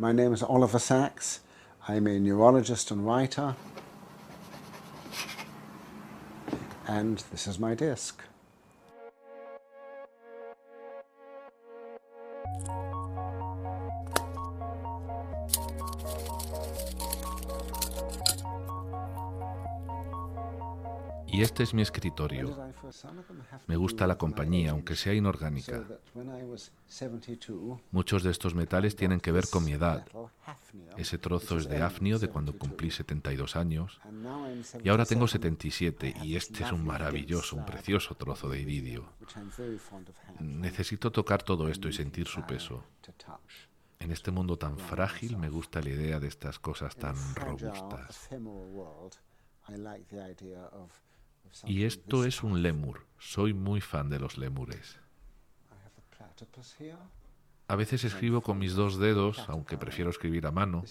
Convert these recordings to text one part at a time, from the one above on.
My name is Oliver Sacks. I'm a neurologist and writer. And this is my desk. Y este es mi escritorio. Me gusta la compañía, aunque sea inorgánica. Muchos de estos metales tienen que ver con mi edad. Ese trozo es de afnio de cuando cumplí 72 años. Y ahora tengo 77 y este es un maravilloso, un precioso trozo de iridio. Necesito tocar todo esto y sentir su peso. En este mundo tan frágil me gusta la idea de estas cosas tan robustas. Y esto es un lémur. Soy muy fan de los lémures. A veces escribo con mis dos dedos, aunque prefiero escribir a mano.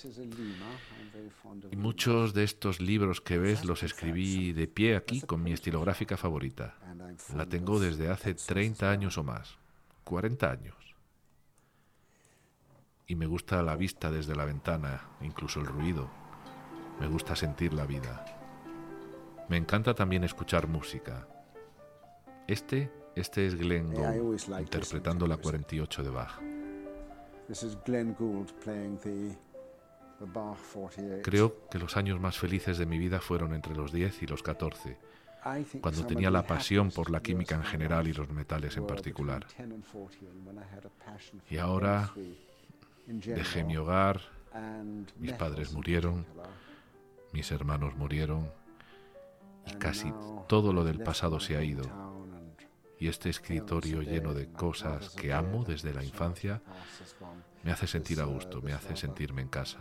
Y muchos de estos libros que ves los escribí de pie aquí con mi estilográfica favorita. La tengo desde hace 30 años o más. 40 años. Y me gusta la vista desde la ventana, incluso el ruido. Me gusta sentir la vida. Me encanta también escuchar música. Este, este es Glenn Gould interpretando la 48 de Bach. Creo que los años más felices de mi vida fueron entre los 10 y los 14, cuando tenía la pasión por la química en general y los metales en particular. Y ahora dejé mi hogar, mis padres murieron, mis hermanos murieron, y casi todo lo del pasado se ha ido. Y este escritorio lleno de cosas que amo desde la infancia me hace sentir a gusto, me hace sentirme en casa.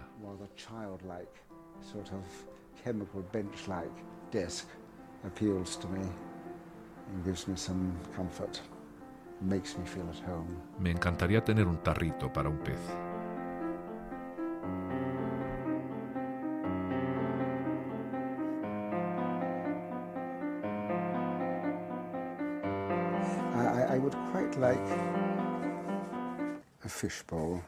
Me encantaría tener un tarrito para un pez. Like a fishbowl.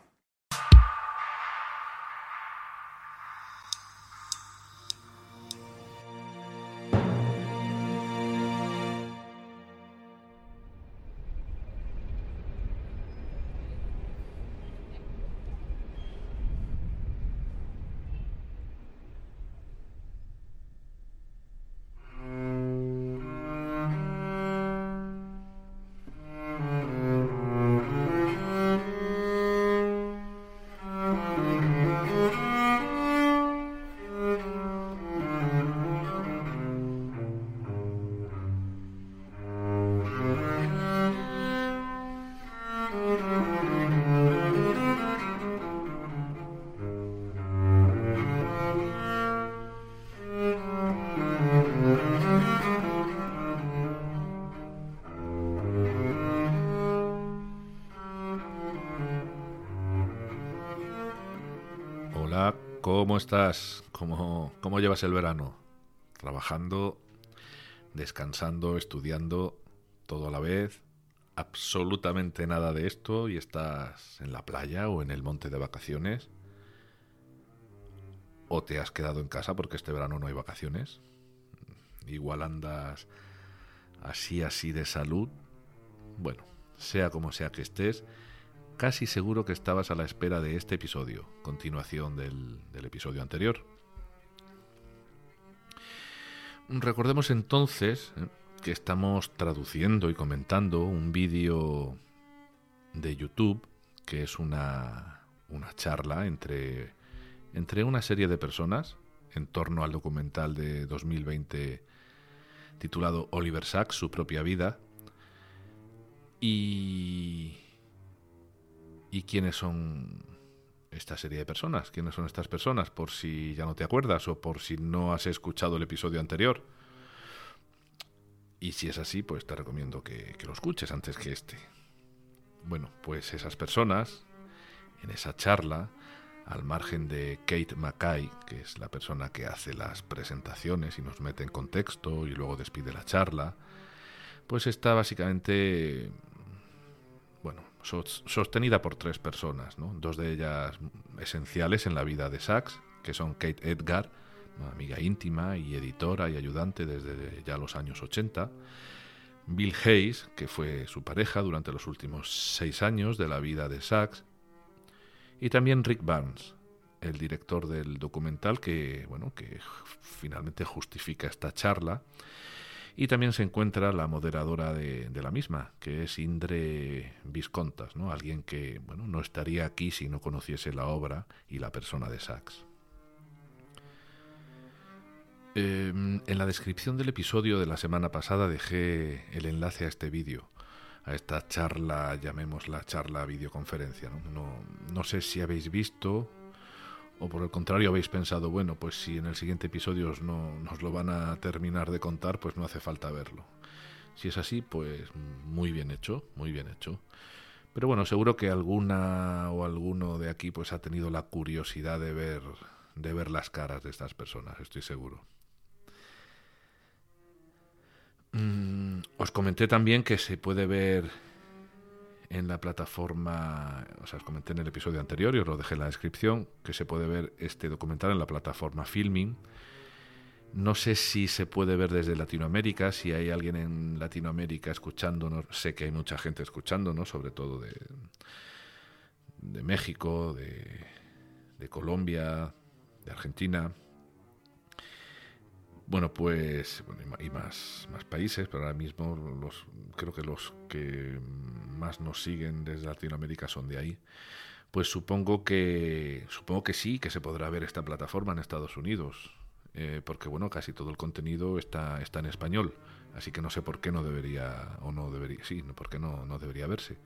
Estás? ¿Cómo, ¿Cómo llevas el verano? ¿Trabajando, descansando, estudiando, todo a la vez? ¿Absolutamente nada de esto y estás en la playa o en el monte de vacaciones? ¿O te has quedado en casa porque este verano no hay vacaciones? Igual andas así, así de salud. Bueno, sea como sea que estés, casi seguro que estabas a la espera de este episodio, continuación del, episodio anterior. Recordemos entonces eh, que estamos traduciendo y comentando un vídeo de YouTube que es una, una charla entre, entre una serie de personas en torno al documental de 2020 titulado Oliver Sacks, su propia vida. Y ¿Y quiénes son esta serie de personas? ¿Quiénes son estas personas? Por si ya no te acuerdas o por si no has escuchado el episodio anterior. Y si es así, pues te recomiendo que, lo escuches antes que este. Bueno, pues esas personas, en esa charla, al margen de Kate Mackay, que es la persona que hace las presentaciones y nos mete en contexto y luego despide la charla, pues está básicamente, sostenida por tres personas, dos de ellas esenciales en la vida de Sachs, que son Kate Edgar, una amiga íntima y editora y ayudante desde ya los años 80, Bill Hayes, que fue su pareja durante los últimos seis años de la vida de Sachs, y también Rick Barnes, el director del documental que, bueno, que finalmente justifica esta charla. Y también se encuentra la moderadora de, la misma, que es Indre Viscontas, ¿no? alguien que bueno, no estaría aquí si no conociese la obra y la persona de Sachs. Em, en la descripción del episodio de la semana pasada dejé el enlace a este vídeo, a esta charla, llamémosla charla videoconferencia. ¿no? No, no sé si habéis visto o por el contrario habéis pensado, bueno, pues si en el siguiente episodio no, nos lo van a terminar de contar, pues no hace falta verlo. Si es así, pues muy bien hecho, muy bien hecho. Pero bueno, seguro que alguna o alguno de aquí pues ha tenido la curiosidad de ver de ver las caras de estas personas, estoy seguro. Mm, os comenté también que se puede ver en la plataforma, o sea, os comenté en el episodio anterior y os lo dejé en la descripción, que se puede ver este documental en la plataforma Filming. No sé si se puede ver desde Latinoamérica, si hay alguien en Latinoamérica escuchándonos, sé que hay mucha gente escuchándonos, sobre todo de, de México, de, de Colombia, de Argentina. Bueno, pues bueno, y más, más países, pero ahora mismo los, creo que los que más nos siguen desde Latinoamérica son de ahí. Pues supongo que supongo que sí, que se podrá ver esta plataforma en Estados Unidos, eh, porque bueno, casi todo el contenido está, está en español, así que no sé por qué no debería o no debería, sí, por qué no, no debería verse.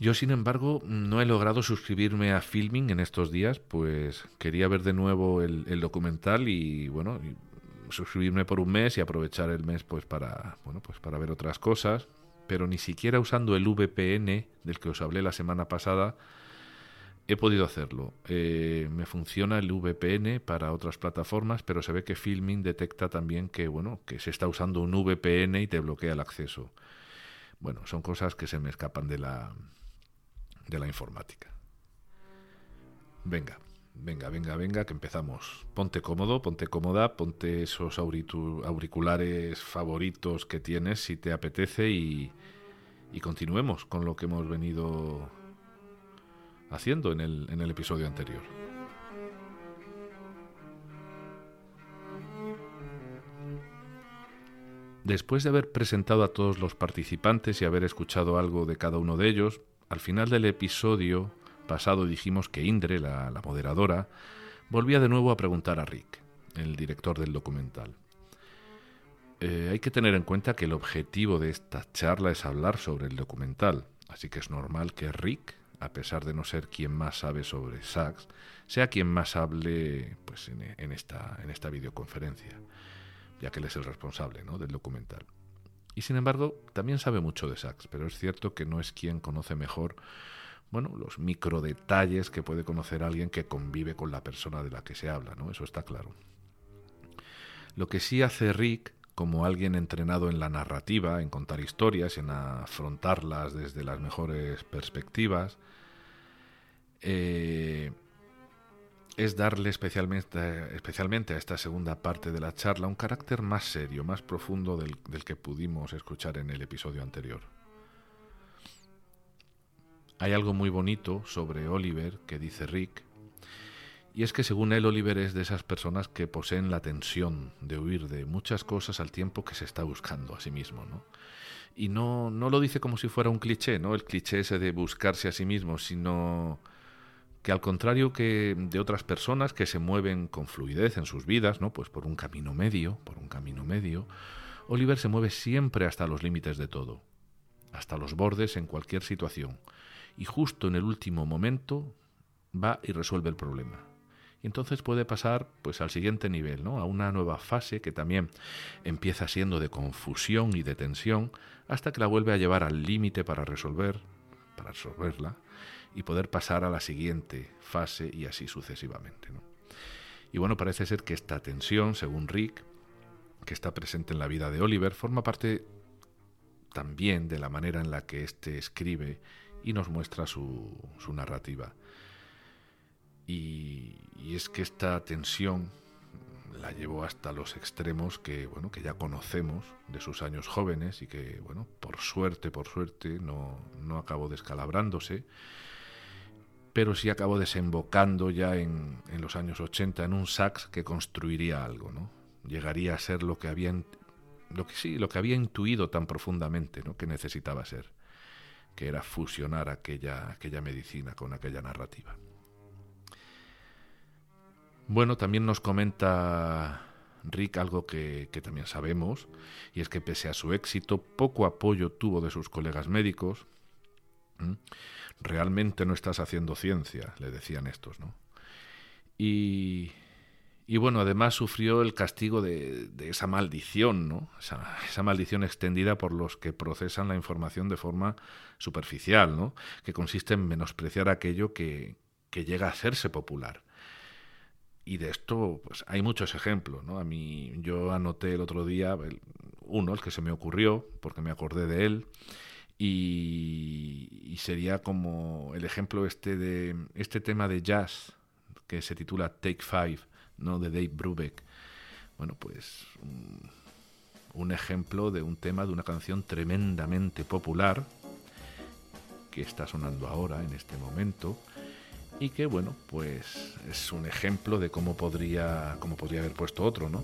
Yo, sin embargo, no he logrado suscribirme a Filming en estos días, pues quería ver de nuevo el, documental y, bueno, suscribirme por un mes y aprovechar el mes pues para, bueno, pues para ver otras cosas, pero ni siquiera usando el VPN del que os hablé la semana pasada he podido hacerlo. Eh, me funciona el VPN para otras plataformas, pero se ve que Filming detecta también que, bueno, que se está usando un VPN y te bloquea el acceso. Bueno, son cosas que se me escapan de la, de la informática. Venga, venga, venga, venga, que empezamos. Ponte cómodo, ponte cómoda, ponte esos auriculares favoritos que tienes si te apetece y, y continuemos con lo que hemos venido haciendo en el, en el episodio anterior. Después de haber presentado a todos los participantes y haber escuchado algo de cada uno de ellos, al final del episodio pasado dijimos que Indre, la, moderadora, volvía de nuevo a preguntar a Rick, el director del documental. Eh, hay que tener en cuenta que el objetivo de esta charla es hablar sobre el documental, así que es normal que Rick, a pesar de no ser quien más sabe sobre Sachs, sea quien más hable pues, en, esta, en esta videoconferencia, ya que él es el responsable ¿no? del documental. Y sin embargo, también sabe mucho de Sachs, pero es cierto que no es quien conoce mejor bueno, los micro detalles que puede conocer alguien que convive con la persona de la que se habla, ¿no? Eso está claro. Lo que sí hace Rick, como alguien entrenado en la narrativa, en contar historias, en afrontarlas desde las mejores perspectivas, eh, es darle especialmente, especialmente a esta segunda parte de la charla un carácter más serio, más profundo del, que pudimos escuchar en el episodio anterior. Hay algo muy bonito sobre Oliver que dice Rick, y es que según él Oliver es de esas personas que poseen la tensión de huir de muchas cosas al tiempo que se está buscando a sí mismo, ¿no? Y no, no lo dice como si fuera un cliché, ¿no? El cliché ese de buscarse a sí mismo, sino que al contrario que de otras personas que se mueven con fluidez en sus vidas, ¿no? Pues por un camino medio, por un camino medio, Oliver se mueve siempre hasta los límites de todo, hasta los bordes en cualquier situación, y justo en el último momento va y resuelve el problema. Y entonces puede pasar pues al siguiente nivel, ¿no? A una nueva fase que también empieza siendo de confusión y de tensión hasta que la vuelve a llevar al límite para resolver, para resolverla y poder pasar a la siguiente fase y así sucesivamente. Y bueno, parece ser que esta tensión, según Rick, que está presente en la vida de Oliver, forma parte también de la manera en la que éste escribe y nos muestra su, narrativa. Y, y, es que esta tensión la llevó hasta los extremos que, bueno, que ya conocemos de sus años jóvenes y que, bueno, por suerte, por suerte, no, no acabó descalabrándose, pero sí acabó desembocando ya en, en los años 80 en un sax que construiría algo, ¿no? Llegaría a ser lo que había lo que sí, lo que había intuido tan profundamente, ¿no? que necesitaba ser, que era fusionar aquella, aquella medicina con aquella narrativa. Bueno, también nos comenta Rick algo que, que, también sabemos, y es que pese a su éxito, poco apoyo tuvo de sus colegas médicos. Realmente no estás haciendo ciencia, le decían estos, ¿no? Y, y bueno, además sufrió el castigo de, de esa maldición, ¿no? Esa, maldición extendida por los que procesan la información de forma superficial, ¿no? Que consiste en menospreciar aquello que, que llega a hacerse popular. Y de esto, pues hay muchos ejemplos, ¿no? A mí, yo anoté el otro día uno, el que se me ocurrió, porque me acordé de él, y, sería como el ejemplo este de este tema de jazz que se titula Take Five ¿no? de Dave Brubeck. Bueno, pues un, un, ejemplo de un tema de una canción tremendamente popular que está sonando ahora, en este momento, y que, bueno, pues es un ejemplo de cómo podría, cómo podría haber puesto otro, ¿no?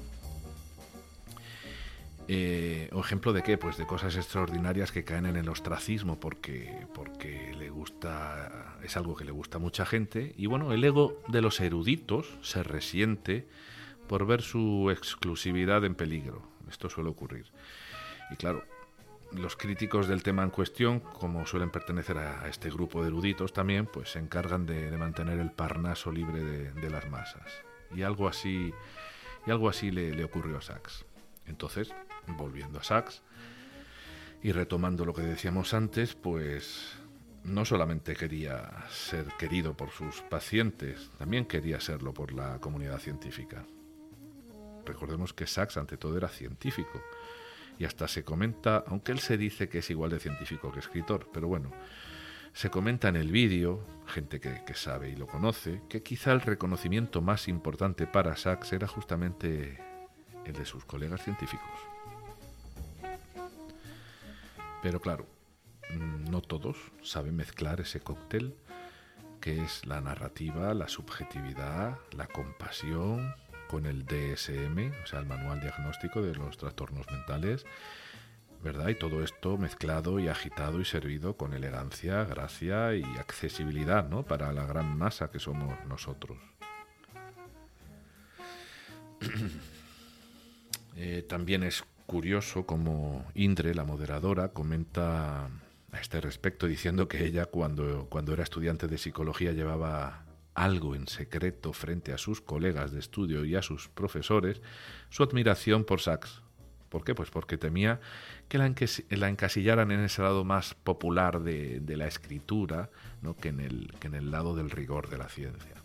Eh, ¿O ejemplo de qué? Pues de cosas extraordinarias que caen en el ostracismo porque, porque le gusta, es algo que le gusta a mucha gente. Y bueno, el ego de los eruditos se resiente por ver su exclusividad en peligro. Esto suele ocurrir. Y claro, los críticos del tema en cuestión, como suelen pertenecer a este grupo de eruditos también, pues se encargan de, mantener el parnaso libre de, las masas. Y algo así, y algo así le ocurrió a Sachs. Entonces, volviendo a Sachs y retomando lo que decíamos antes, pues no solamente quería ser querido por sus pacientes, también quería serlo por la comunidad científica. Recordemos que Sachs ante todo era científico y hasta se comenta, aunque él se dice que es igual de científico que escritor, pero bueno, se comenta en el vídeo, gente que, sabe y lo conoce, que quizá el reconocimiento más importante para Sachs era justamente el de sus colegas científicos. Pero claro, no todos saben mezclar ese cóctel que es la narrativa, la subjetividad, la compasión con el DSM, o sea, el manual diagnóstico de los trastornos mentales, ¿verdad? Y todo esto mezclado y agitado y servido con elegancia, gracia y accesibilidad, ¿no? Para la gran masa que somos nosotros. eh, también es curioso como Indre, la moderadora, comenta a este respecto diciendo que ella cuando, cuando era estudiante de psicología llevaba algo en secreto frente a sus colegas de estudio y a sus profesores, su admiración por Sachs. ¿Por qué? Pues porque temía que la, la encasillaran en ese lado más popular de, la escritura ¿no? que, en el, que en el lado del rigor de la ciencia.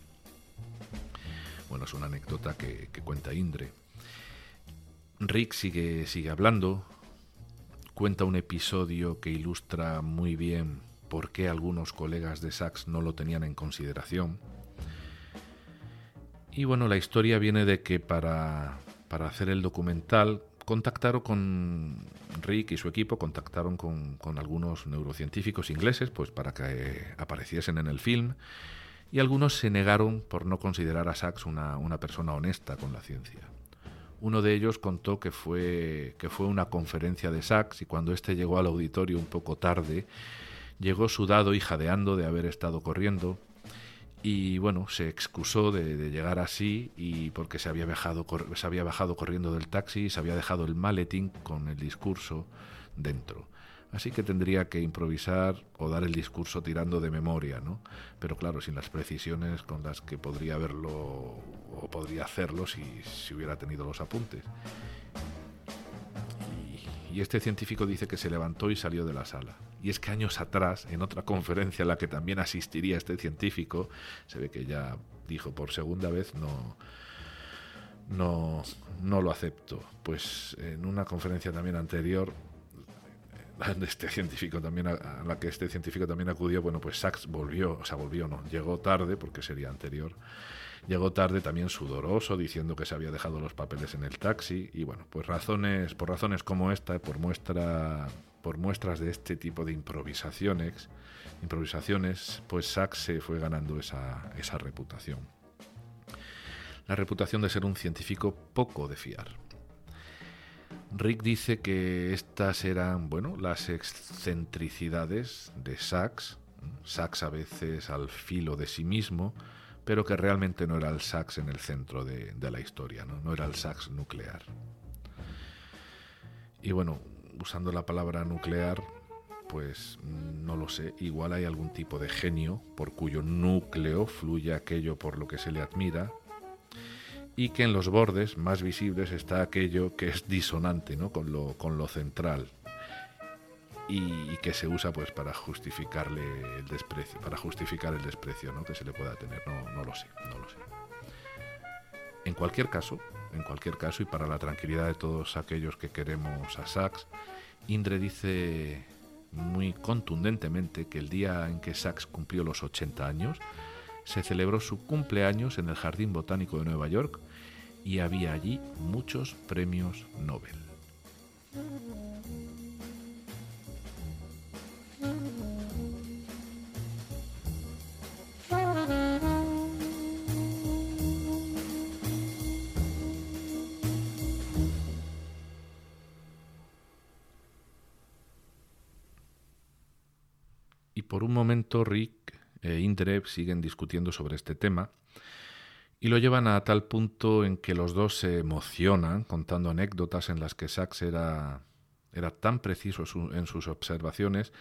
Bueno, es una anécdota que cuenta Indre. Rick sigue, sigue hablando, cuenta un episodio que ilustra muy bien por qué algunos colegas de Sachs no lo tenían en consideración. Y bueno, la historia viene de que para, para hacer el documental contactaron con Rick y su equipo, contactaron con, con, algunos neurocientíficos ingleses pues para que apareciesen en el film y algunos se negaron por no considerar a Sachs una, una persona honesta con la ciencia. Uno de ellos contó que fue, que fue una conferencia de Sachs y cuando éste llegó al auditorio un poco tarde, llegó sudado y jadeando de haber estado corriendo y bueno, se excusó de, de, llegar así y porque se había, viajado, se había bajado corriendo del taxi y se había dejado el maletín con el discurso dentro. Así que tendría que improvisar o dar el discurso tirando de memoria, ¿no? Pero claro, sin las precisiones con las que podría haberlo o podría hacerlo si, si hubiera tenido los apuntes. Y, este científico dice que se levantó y salió de la sala. Y es que años atrás, en otra conferencia a la que también asistiría este científico, se ve que ya dijo por segunda vez no, no, no lo acepto. Pues en una conferencia también anterior este científico también a, la que este científico también acudió, bueno, pues Sachs volvió, o sea, volvió, no, llegó tarde porque sería anterior. Llegó tarde también sudoroso, diciendo que se había dejado los papeles en el taxi y bueno, pues razones, por razones como esta, por muestra, por muestras de este tipo de improvisaciones, improvisaciones, pues Sachs se fue ganando esa, esa reputación. La reputación de ser un científico poco de fiar. Rick dice que estas eran, bueno, las excentricidades de Sachs, Sachs a veces al filo de sí mismo, pero que realmente no era el Sachs en el centro de, la historia, ¿no? no era el Sachs nuclear. Y bueno, usando la palabra nuclear, pues no lo sé, igual hay algún tipo de genio por cuyo núcleo fluye aquello por lo que se le admira, y que en los bordes más visibles está aquello que es disonante ¿no? con, lo, con lo central y, que se usa pues para justificarle el desprecio, para justificar el desprecio ¿no? que se le pueda tener. No, no lo sé, no lo sé. En cualquier caso, en cualquier caso, y para la tranquilidad de todos aquellos que queremos a Sachs, Indre dice muy contundentemente que el día en que Sachs cumplió los 80 años, se celebró su cumpleaños en el Jardín Botánico de Nueva York y había allí muchos premios Nobel. Y por un momento Rick e Indreb siguen discutiendo sobre este tema y lo llevan a tal punto en que los dos se emocionan contando anécdotas en las que Sachs era, era tan preciso en sus observaciones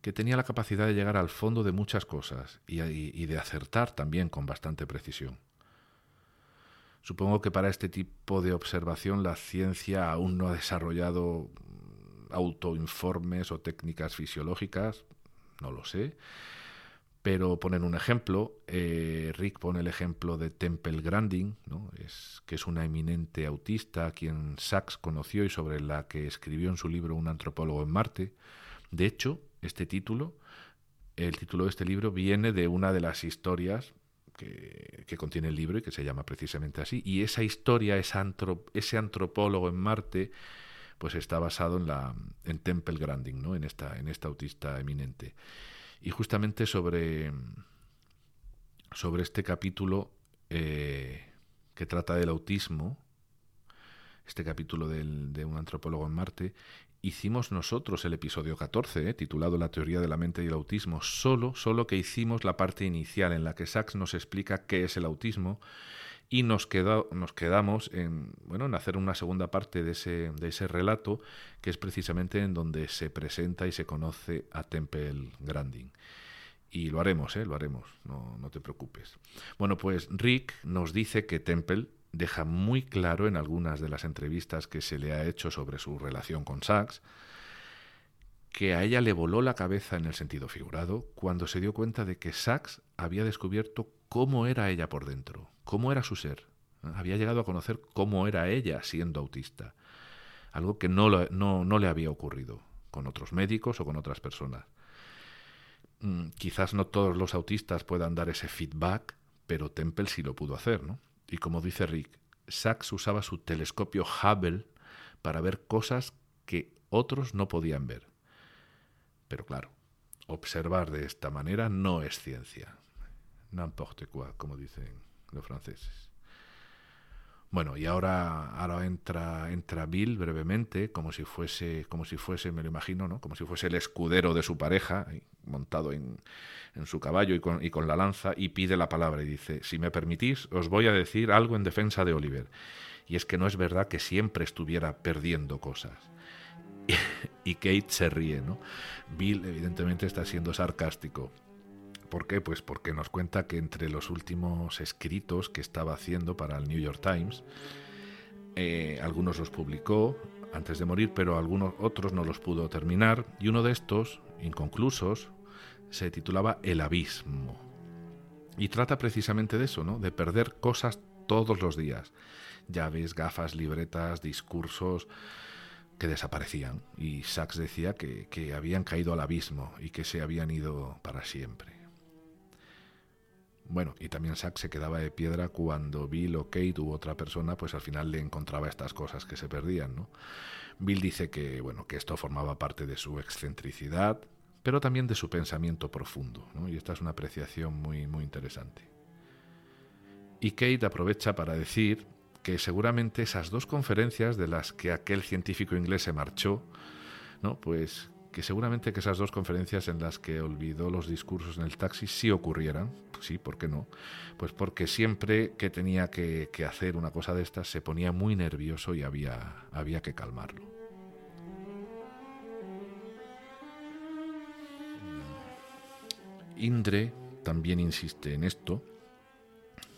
que tenía la capacidad de llegar al fondo de muchas cosas y, y de acertar también con bastante precisión. Supongo que para este tipo de observación la ciencia aún no ha desarrollado autoinformes o técnicas fisiológicas, no lo sé, pero ponen un ejemplo, eh, Rick pone el ejemplo de Temple Grandin, ¿no? que es una eminente autista a quien Sachs conoció y sobre la que escribió en su libro Un antropólogo en Marte. De hecho, este título, el título de este libro viene de una de las historias que, que contiene el libro y que se llama precisamente así. Y esa historia, ese antropólogo en Marte, pues está basado en, la, en Temple Grandin, ¿no? en, esta, en esta autista eminente. Y justamente sobre, sobre este capítulo eh, que trata del autismo, este capítulo de un antropólogo en Marte, hicimos nosotros el episodio 14, eh, titulado La teoría de la mente y el autismo, solo, solo que hicimos la parte inicial en la que Sachs nos explica qué es el autismo y nos, nos quedamos en, bueno, en hacer una segunda parte de ese, de ese relato, que es precisamente en donde se presenta y se conoce a Temple Grandin. Y lo haremos, ¿eh? lo haremos, no, no te preocupes. Bueno, pues Rick nos dice que Temple deja muy claro en algunas de las entrevistas que se le ha hecho sobre su relación con Sachs, que a ella le voló la cabeza en el sentido figurado cuando se dio cuenta de que Sachs había descubierto cómo era ella por dentro, cómo era su ser. Había llegado a conocer cómo era ella siendo autista, algo que no, no, le había ocurrido con otros médicos o con otras personas. Mm, quizás no todos los autistas puedan dar ese feedback, pero Temple sí lo pudo hacer, ¿no? Y como dice Rick, Sachs usaba su telescopio Hubble para ver cosas que otros no podían ver. Pero claro, observar de esta manera no es ciencia n'importe quoi, como dicen los franceses. Bueno, y ahora, ahora entra, entra Bill brevemente, como si fuese, como si fuese, me lo imagino, ¿no? Como si fuese el escudero de su pareja, montado en, en su caballo y con, y con la lanza, y pide la palabra y dice, si me permitís, os voy a decir algo en defensa de Oliver. Y es que no es verdad que siempre estuviera perdiendo cosas. y Kate se ríe, ¿no? Bill evidentemente está siendo sarcástico. ¿Por qué? Pues porque nos cuenta que entre los últimos escritos que estaba haciendo para el New York Times, eh, algunos los publicó antes de morir, pero algunos otros no los pudo terminar, y uno de estos, inconclusos, se titulaba El abismo. Y trata precisamente de eso, ¿no? De perder cosas todos los días. Llaves, gafas, libretas, discursos, que desaparecían y Sachs decía que, que habían caído al abismo y que se habían ido para siempre. Bueno, y también Sachs se quedaba de piedra cuando Bill o Kate u otra persona, pues al final le encontraba estas cosas que se perdían, ¿no? Bill dice que, bueno, que esto formaba parte de su excentricidad, pero también de su pensamiento profundo, ¿no? Y esta es una apreciación muy, muy interesante. Y Kate aprovecha para decir que seguramente esas dos conferencias de las que aquel científico inglés se marchó, ¿no? Pues que seguramente que esas dos conferencias en las que olvidó los discursos en el taxi sí ocurrieran, sí, ¿por qué no? Pues porque siempre que tenía que, hacer una cosa de estas se ponía muy nervioso y había, había que calmarlo. Indre también insiste en esto,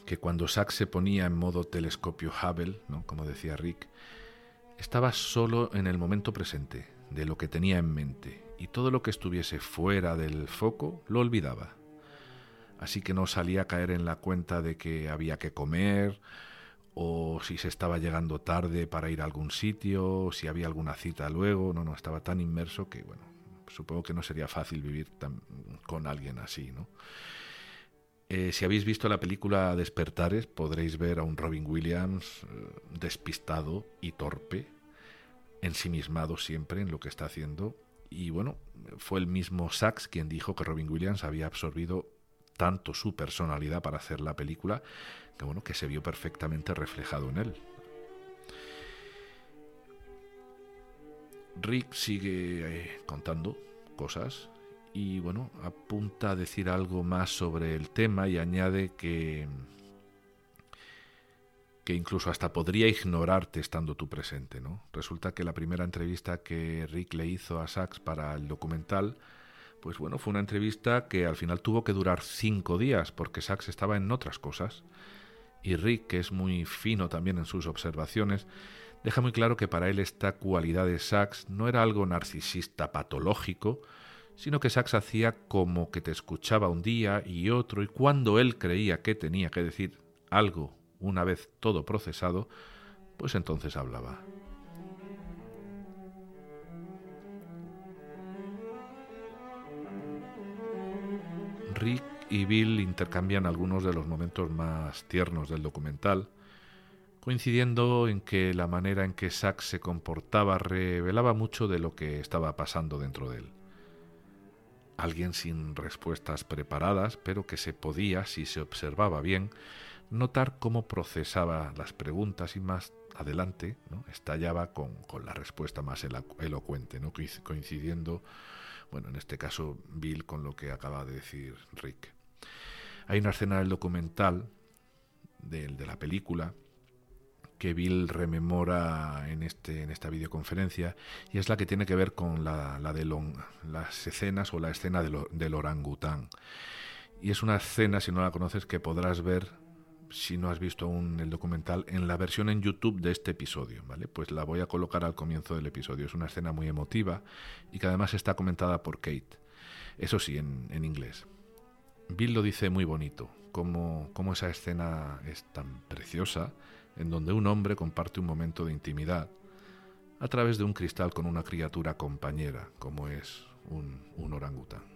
que cuando Sachs se ponía en modo telescopio Hubble, ¿no? como decía Rick, estaba solo en el momento presente, de lo que tenía en mente, y todo lo que estuviese fuera del foco lo olvidaba. Así que no salía a caer en la cuenta de que había que comer, o si se estaba llegando tarde para ir a algún sitio, o si había alguna cita luego, no, no, estaba tan inmerso que, bueno, supongo que no sería fácil vivir tan, con alguien así, ¿no? Eh, si habéis visto la película Despertares, podréis ver a un Robin Williams eh, despistado y torpe, ensimismado siempre en lo que está haciendo. Y bueno, fue el mismo Sachs quien dijo que Robin Williams había absorbido tanto su personalidad para hacer la película que bueno, que se vio perfectamente reflejado en él. Rick sigue eh, contando cosas y bueno, apunta a decir algo más sobre el tema y añade que que incluso hasta podría ignorarte estando tú presente, ¿no? Resulta que la primera entrevista que Rick le hizo a Sachs para el documental, pues bueno, fue una entrevista que al final tuvo que durar cinco días porque Sachs estaba en otras cosas. Y Rick, que es muy fino también en sus observaciones, deja muy claro que para él esta cualidad de Sachs no era algo narcisista patológico, sino que Sachs hacía como que te escuchaba un día y otro, y cuando él creía que tenía que decir algo una vez todo procesado, pues entonces hablaba. Rick y Bill intercambian algunos de los momentos más tiernos del documental, coincidiendo en que la manera en que Sachs se comportaba revelaba mucho de lo que estaba pasando dentro de él. Alguien sin respuestas preparadas, pero que se podía, si se observaba bien, notar cómo procesaba las preguntas y más adelante estallaba con, la respuesta más elocuente, ¿no? coincidiendo, bueno, en este caso Bill con lo que acaba de decir Rick. Hay una escena del documental, de, de la película, que Bill rememora en, este, en esta videoconferencia y es la que tiene que ver con la, de las escenas o la escena del orangután. Y es una escena, si no la conoces, que podrás ver si no has visto aún el documental, en la versión en YouTube de este episodio, ¿vale? Pues la voy a colocar al comienzo del episodio. Es una escena muy emotiva y que además está comentada por Kate. Eso sí, en, inglés. Bill lo dice muy bonito, como, como esa escena es tan preciosa, en donde un hombre comparte un momento de intimidad a través de un cristal con una criatura compañera, como es un orangután.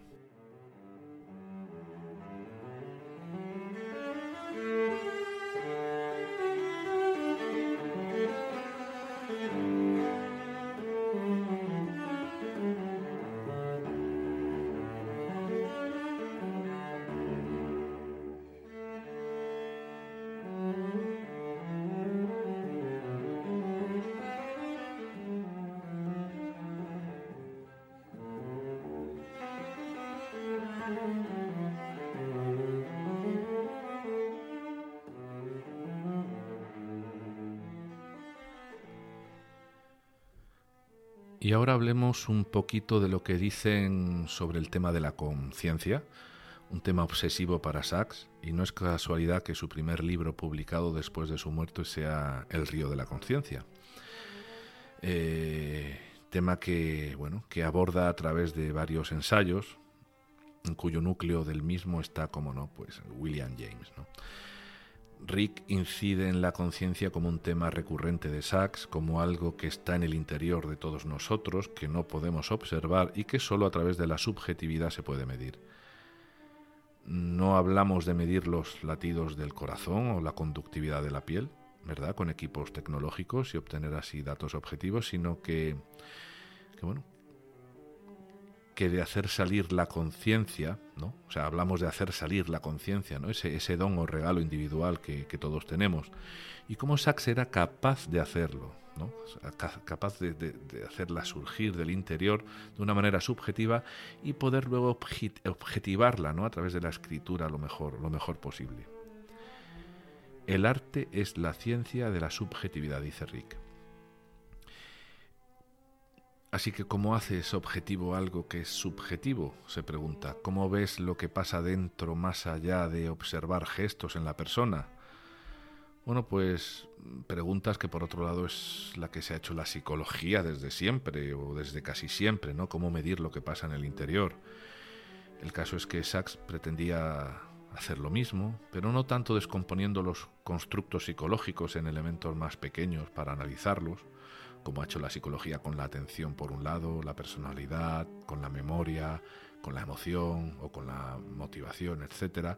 Y ahora hablemos un poquito de lo que dicen sobre el tema de la conciencia, un tema obsesivo para Sachs, y no es casualidad que su primer libro publicado después de su muerte sea El río de la conciencia. Eh, tema que, bueno, que aborda a través de varios ensayos, en cuyo núcleo del mismo está, como no, pues William James. ¿no? Rick incide en la conciencia como un tema recurrente de Sachs, como algo que está en el interior de todos nosotros, que no podemos observar y que solo a través de la subjetividad se puede medir. No hablamos de medir los latidos del corazón o la conductividad de la piel, ¿verdad? Con equipos tecnológicos y obtener así datos objetivos, sino que, que bueno, que de hacer salir la conciencia, ¿no? O sea, hablamos de hacer salir la conciencia, ¿no? Ese, ese don o regalo individual que, todos tenemos. Y cómo Sachs era capaz de hacerlo, ¿no? capaz de, hacerla surgir del interior de una manera subjetiva y poder luego objetivarla, ¿no? A través de la escritura lo mejor, lo mejor posible. El arte es la ciencia de la subjetividad, dice Rick. Así que, ¿cómo haces objetivo algo que es subjetivo? Se pregunta. ¿Cómo ves lo que pasa dentro más allá de observar gestos en la persona? Bueno, pues preguntas que por otro lado es la que se ha hecho la psicología desde siempre o desde casi siempre, ¿no? ¿Cómo medir lo que pasa en el interior? El caso es que Sachs pretendía hacer lo mismo, pero no tanto descomponiendo los constructos psicológicos en elementos más pequeños para analizarlos, como ha hecho la psicología con la atención por un lado, la personalidad, con la memoria, con la emoción o con la motivación, etc.,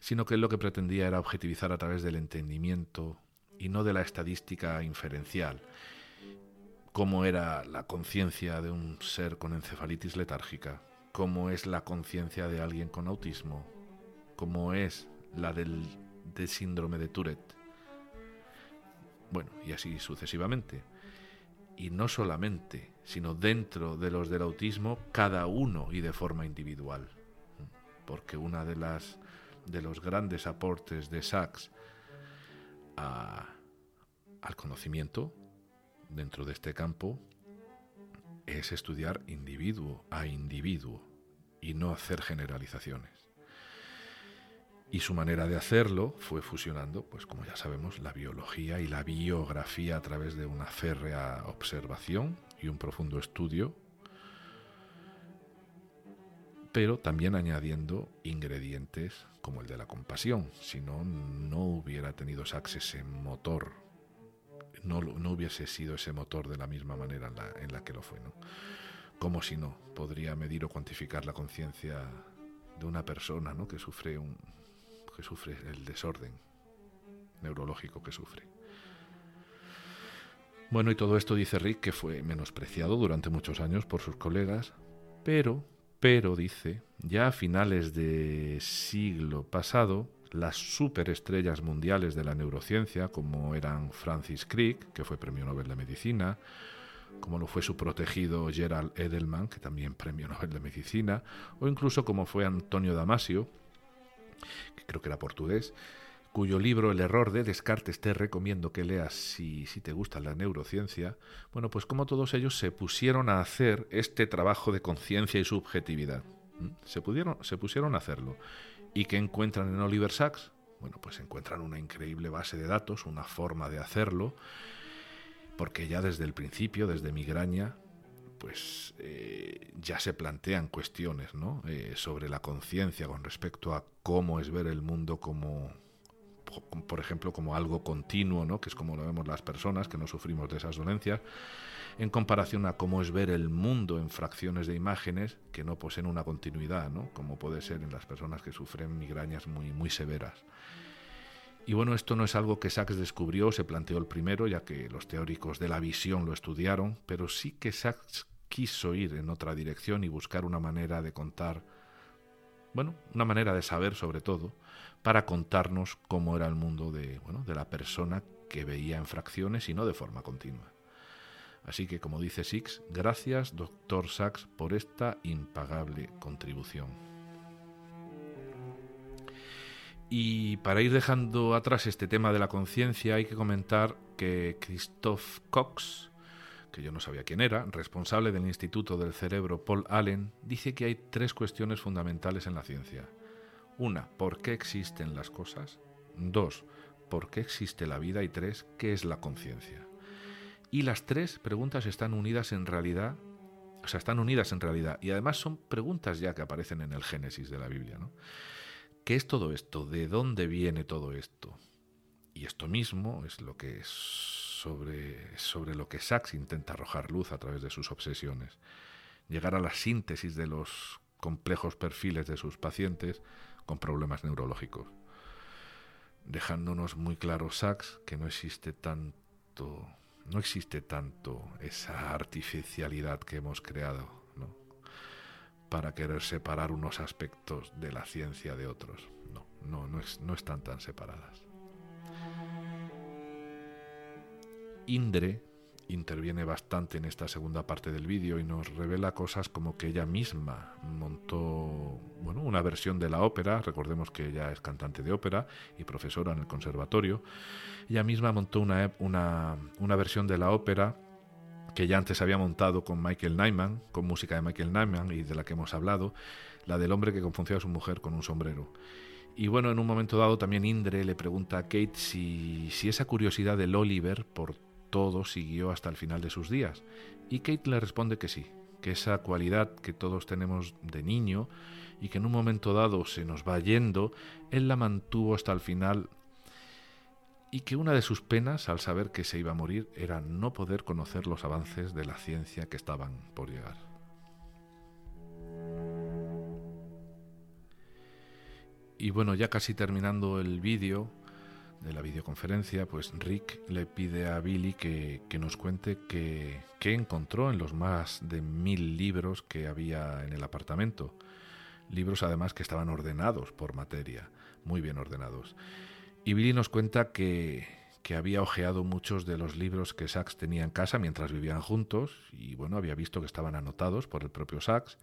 sino que lo que pretendía era objetivizar a través del entendimiento y no de la estadística inferencial, cómo era la conciencia de un ser con encefalitis letárgica, cómo es la conciencia de alguien con autismo, cómo es la del, del síndrome de Tourette. Bueno, y así sucesivamente y no solamente, sino dentro de los del autismo, cada uno y de forma individual. Porque una de las de los grandes aportes de Sachs al conocimiento dentro de este campo es estudiar individuo a individuo y no hacer generalizaciones. Y su manera de hacerlo fue fusionando, pues como ya sabemos, la biología y la biografía a través de una férrea observación y un profundo estudio, pero también añadiendo ingredientes como el de la compasión. Si no, no hubiera tenido Sachs ese motor, no, no, hubiese sido ese motor de la misma manera en la, en la que lo fue. ¿no? Como si no, podría medir o cuantificar la conciencia de una persona ¿no? que sufre un, que sufre, el desorden neurológico que sufre. Bueno, y todo esto dice Rick que fue menospreciado durante muchos años por sus colegas, pero, pero dice, ya a finales de siglo pasado, las superestrellas mundiales de la neurociencia, como eran Francis Crick, que fue premio Nobel de Medicina, como lo fue su protegido Gerald Edelman, que también premio Nobel de Medicina, o incluso como fue Antonio Damasio, que creo que era portugués, cuyo libro El error de Descartes te recomiendo que leas si, si te gusta la neurociencia, bueno, pues como todos ellos se pusieron a hacer este trabajo de conciencia y subjetividad. Se, pudieron, se pusieron a hacerlo. ¿Y qué encuentran en Oliver Sacks? Bueno, pues encuentran una increíble base de datos, una forma de hacerlo, porque ya desde el principio, desde Migraña, pues eh, ya se plantean cuestiones ¿no? Eh, sobre la conciencia con respecto a cómo es ver el mundo como, por ejemplo, como algo continuo, ¿no? que es como lo vemos las personas que no sufrimos de esas dolencias, en comparación a cómo es ver el mundo en fracciones de imágenes que no poseen una continuidad, ¿no? como puede ser en las personas que sufren migrañas muy, muy severas. Y bueno, esto no es algo que Sachs descubrió, se planteó el primero, ya que los teóricos de la visión lo estudiaron, pero sí que Sachs quiso ir en otra dirección y buscar una manera de contar, bueno, una manera de saber sobre todo, para contarnos cómo era el mundo de, bueno, de la persona que veía en fracciones y no de forma continua. Así que, como dice Six, gracias, doctor Sachs, por esta impagable contribución. Y para ir dejando atrás este tema de la conciencia, hay que comentar que Christoph Cox, que yo no sabía quién era, responsable del Instituto del Cerebro Paul Allen, dice que hay tres cuestiones fundamentales en la ciencia. Una, ¿por qué existen las cosas? Dos, ¿por qué existe la vida? Y tres, ¿qué es la conciencia? Y las tres preguntas están unidas en realidad, o sea, están unidas en realidad, y además son preguntas ya que aparecen en el Génesis de la Biblia, ¿no? ¿Qué es todo esto? ¿De dónde viene todo esto? Y esto mismo es lo que sobre, sobre lo que Sachs intenta arrojar luz a través de sus obsesiones. Llegar a la síntesis de los complejos perfiles de sus pacientes con problemas neurológicos. Dejándonos muy claro Sachs que no existe tanto no existe tanto esa artificialidad que hemos creado. Para querer separar unos aspectos de la ciencia de otros. No, no, no, es, no están tan separadas. Indre interviene bastante en esta segunda parte del vídeo y nos revela cosas como que ella misma montó bueno, una versión de la ópera, recordemos que ella es cantante de ópera y profesora en el conservatorio, ella misma montó una, una, una versión de la ópera que ya antes había montado con Michael Nyman, con música de Michael Nyman y de la que hemos hablado, la del hombre que confundió a su mujer con un sombrero. Y bueno, en un momento dado también Indre le pregunta a Kate si, si esa curiosidad del Oliver por todo siguió hasta el final de sus días. Y Kate le responde que sí, que esa cualidad que todos tenemos de niño y que en un momento dado se nos va yendo, él la mantuvo hasta el final y que una de sus penas al saber que se iba a morir era no poder conocer los avances de la ciencia que estaban por llegar. Y bueno, ya casi terminando el vídeo, de la videoconferencia, pues Rick le pide a Billy que, nos cuente qué encontró en los más de mil libros que había en el apartamento. Libros además que estaban ordenados por materia, muy bien ordenados. Y Billy nos cuenta que, que había ojeado muchos de los libros que Sachs tenía en casa mientras vivían juntos y bueno, había visto que estaban anotados por el propio Sachs,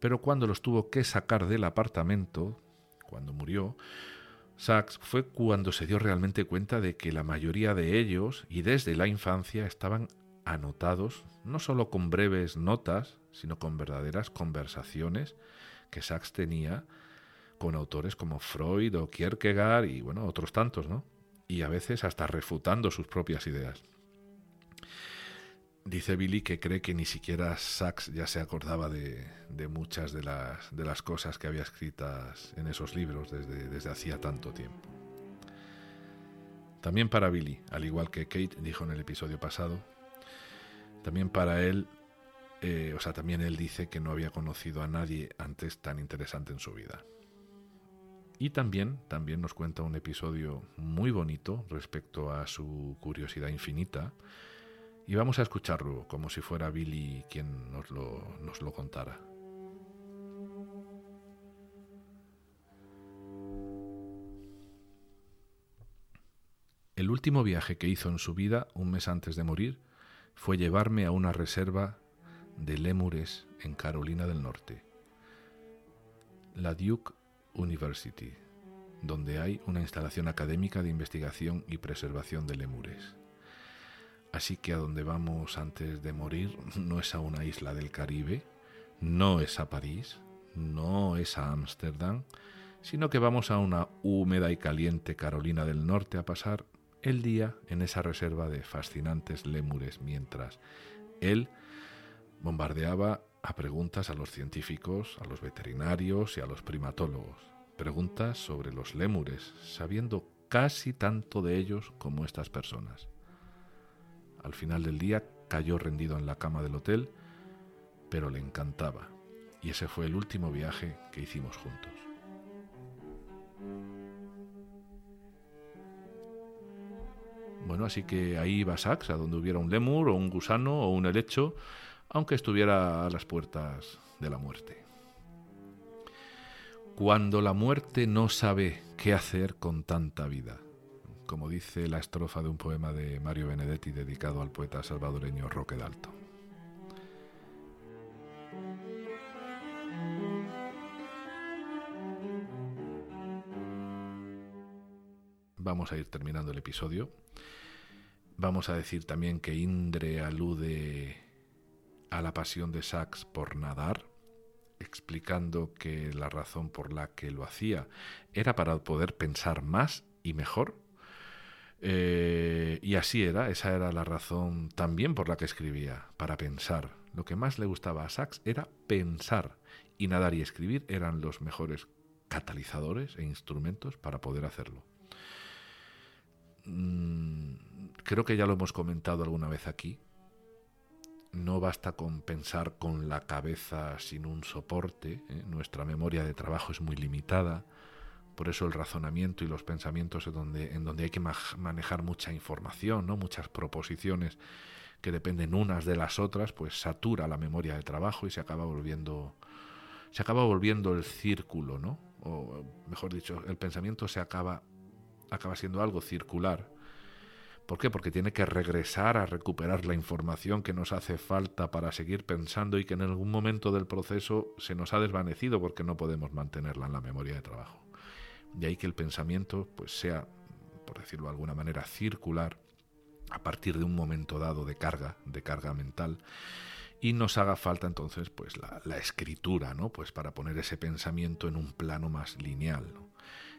pero cuando los tuvo que sacar del apartamento, cuando murió, Sachs fue cuando se dio realmente cuenta de que la mayoría de ellos, y desde la infancia, estaban anotados no solo con breves notas, sino con verdaderas conversaciones que Sachs tenía con autores como Freud o Kierkegaard y bueno, otros tantos, ¿no? Y a veces hasta refutando sus propias ideas. Dice Billy que cree que ni siquiera Sachs ya se acordaba de, muchas de las, cosas que había escritas en esos libros desde, desde hacía tanto tiempo. También para Billy, al igual que Kate dijo en el episodio pasado, también para él, eh, o sea, también él dice que no había conocido a nadie antes tan interesante en su vida. Y también, también nos cuenta un episodio muy bonito respecto a su curiosidad infinita, y vamos a escucharlo como si fuera Billy quien nos lo, nos lo contara. El último viaje que hizo en su vida, un mes antes de morir, fue llevarme a una reserva de lémures en Carolina del Norte, la Duke University, donde hay una instalación académica de investigación y preservación de lémures. Así que a donde vamos antes de morir no es a una isla del Caribe, no es a París, no es a Ámsterdam, sino que vamos a una húmeda y caliente Carolina del Norte a pasar el día en esa reserva de fascinantes lémures mientras él bombardeaba a preguntas a los científicos, a los veterinarios y a los primatólogos. Preguntas sobre los lémures, sabiendo casi tanto de ellos como estas personas. Al final del día cayó rendido en la cama del hotel, pero le encantaba. Y ese fue el último viaje que hicimos juntos. Bueno, así que ahí iba Sax, a donde hubiera un lemur o un gusano o un helecho, aunque estuviera a las puertas de la muerte. Cuando la muerte no sabe qué hacer con tanta vida como dice la estrofa de un poema de Mario Benedetti dedicado al poeta salvadoreño Roque Dalto. Vamos a ir terminando el episodio. Vamos a decir también que Indre alude a la pasión de Sachs por nadar, explicando que la razón por la que lo hacía era para poder pensar más y mejor eh, y así era, esa era la razón también por la que escribía, para pensar. Lo que más le gustaba a Sachs era pensar, y nadar y escribir eran los mejores catalizadores e instrumentos para poder hacerlo. Mm, creo que ya lo hemos comentado alguna vez aquí. No basta con pensar con la cabeza sin un soporte. ¿eh? Nuestra memoria de trabajo es muy limitada. Por eso el razonamiento y los pensamientos en donde, en donde hay que manejar mucha información, ¿no? muchas proposiciones que dependen unas de las otras, pues satura la memoria de trabajo y se acaba volviendo se acaba volviendo el círculo, ¿no? O mejor dicho, el pensamiento se acaba acaba siendo algo circular. ¿Por qué? Porque tiene que regresar a recuperar la información que nos hace falta para seguir pensando y que en algún momento del proceso se nos ha desvanecido porque no podemos mantenerla en la memoria de trabajo. De ahí que el pensamiento pues sea, por decirlo de alguna manera, circular a partir de un momento dado de carga, de carga mental, y nos haga falta entonces pues la, escritura, ¿no? Pues para poner ese pensamiento en un plano más lineal.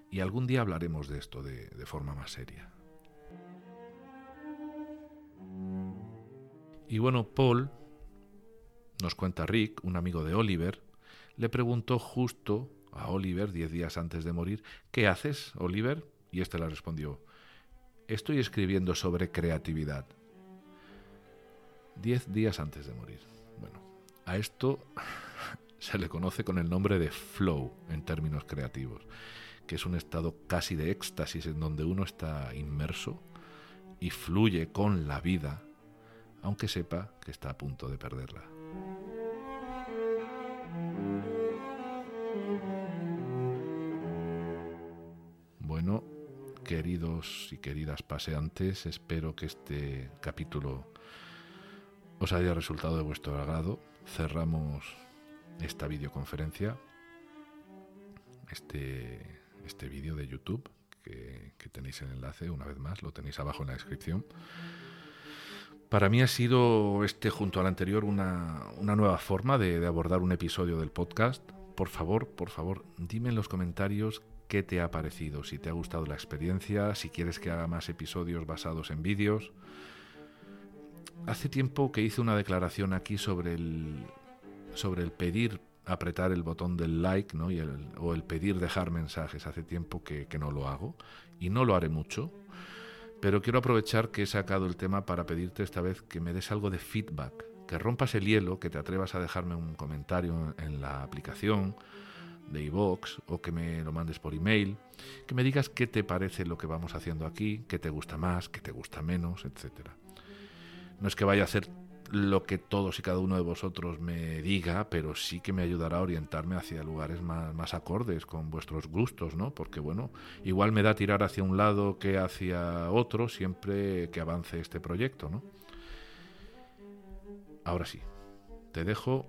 Y algún día hablaremos de esto de, de forma más seria. Y bueno, Paul, nos cuenta Rick, un amigo de Oliver, le preguntó justo a Oliver, diez días antes de morir, ¿qué haces, Oliver? Y este le respondió, estoy escribiendo sobre creatividad. Diez días antes de morir. Bueno, a esto se le conoce con el nombre de flow en términos creativos, que es un estado casi de éxtasis en donde uno está inmerso y fluye con la vida, aunque sepa que está a punto de perderla. Bueno, queridos y queridas paseantes, espero que este capítulo os haya resultado de vuestro agrado. Cerramos esta videoconferencia, este, este vídeo de YouTube, que, tenéis el enlace, una vez más, lo tenéis abajo en la descripción. Para mí ha sido este, junto al anterior, una, nueva forma de, abordar un episodio del podcast. Por favor, por favor, dime en los comentarios qué te ha parecido, si te ha gustado la experiencia, si quieres que haga más episodios basados en vídeos. Hace tiempo que hice una declaración aquí sobre el, sobre el pedir apretar el botón del like ¿no? y el, o el pedir dejar mensajes. Hace tiempo que no lo hago y no lo haré mucho. Pero quiero aprovechar que he sacado el tema para pedirte esta vez que me des algo de feedback, que rompas el hielo, que te atrevas a dejarme un comentario en la aplicación de iVoox o que me lo mandes por email, que me digas qué te parece lo que vamos haciendo aquí, qué te gusta más, qué te gusta menos, etcétera. No es que vaya a hacer lo que todos y cada uno de vosotros me diga, pero sí que me ayudará a orientarme hacia lugares más, acordes con vuestros gustos, ¿no? Porque bueno, igual me da tirar hacia un lado que hacia otro siempre que avance este proyecto, ¿no? Ahora sí, te dejo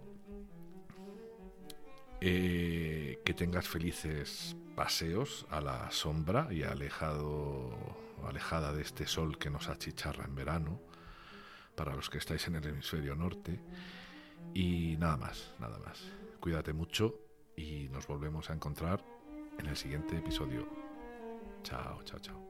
eh, que tengas felices paseos a la sombra y alejado, alejada de este sol que nos achicharra en verano, para los que estáis en el hemisferio norte. Y nada más, nada más. Cuídate mucho y nos volvemos a encontrar en el siguiente episodio. Chao, chao, chao.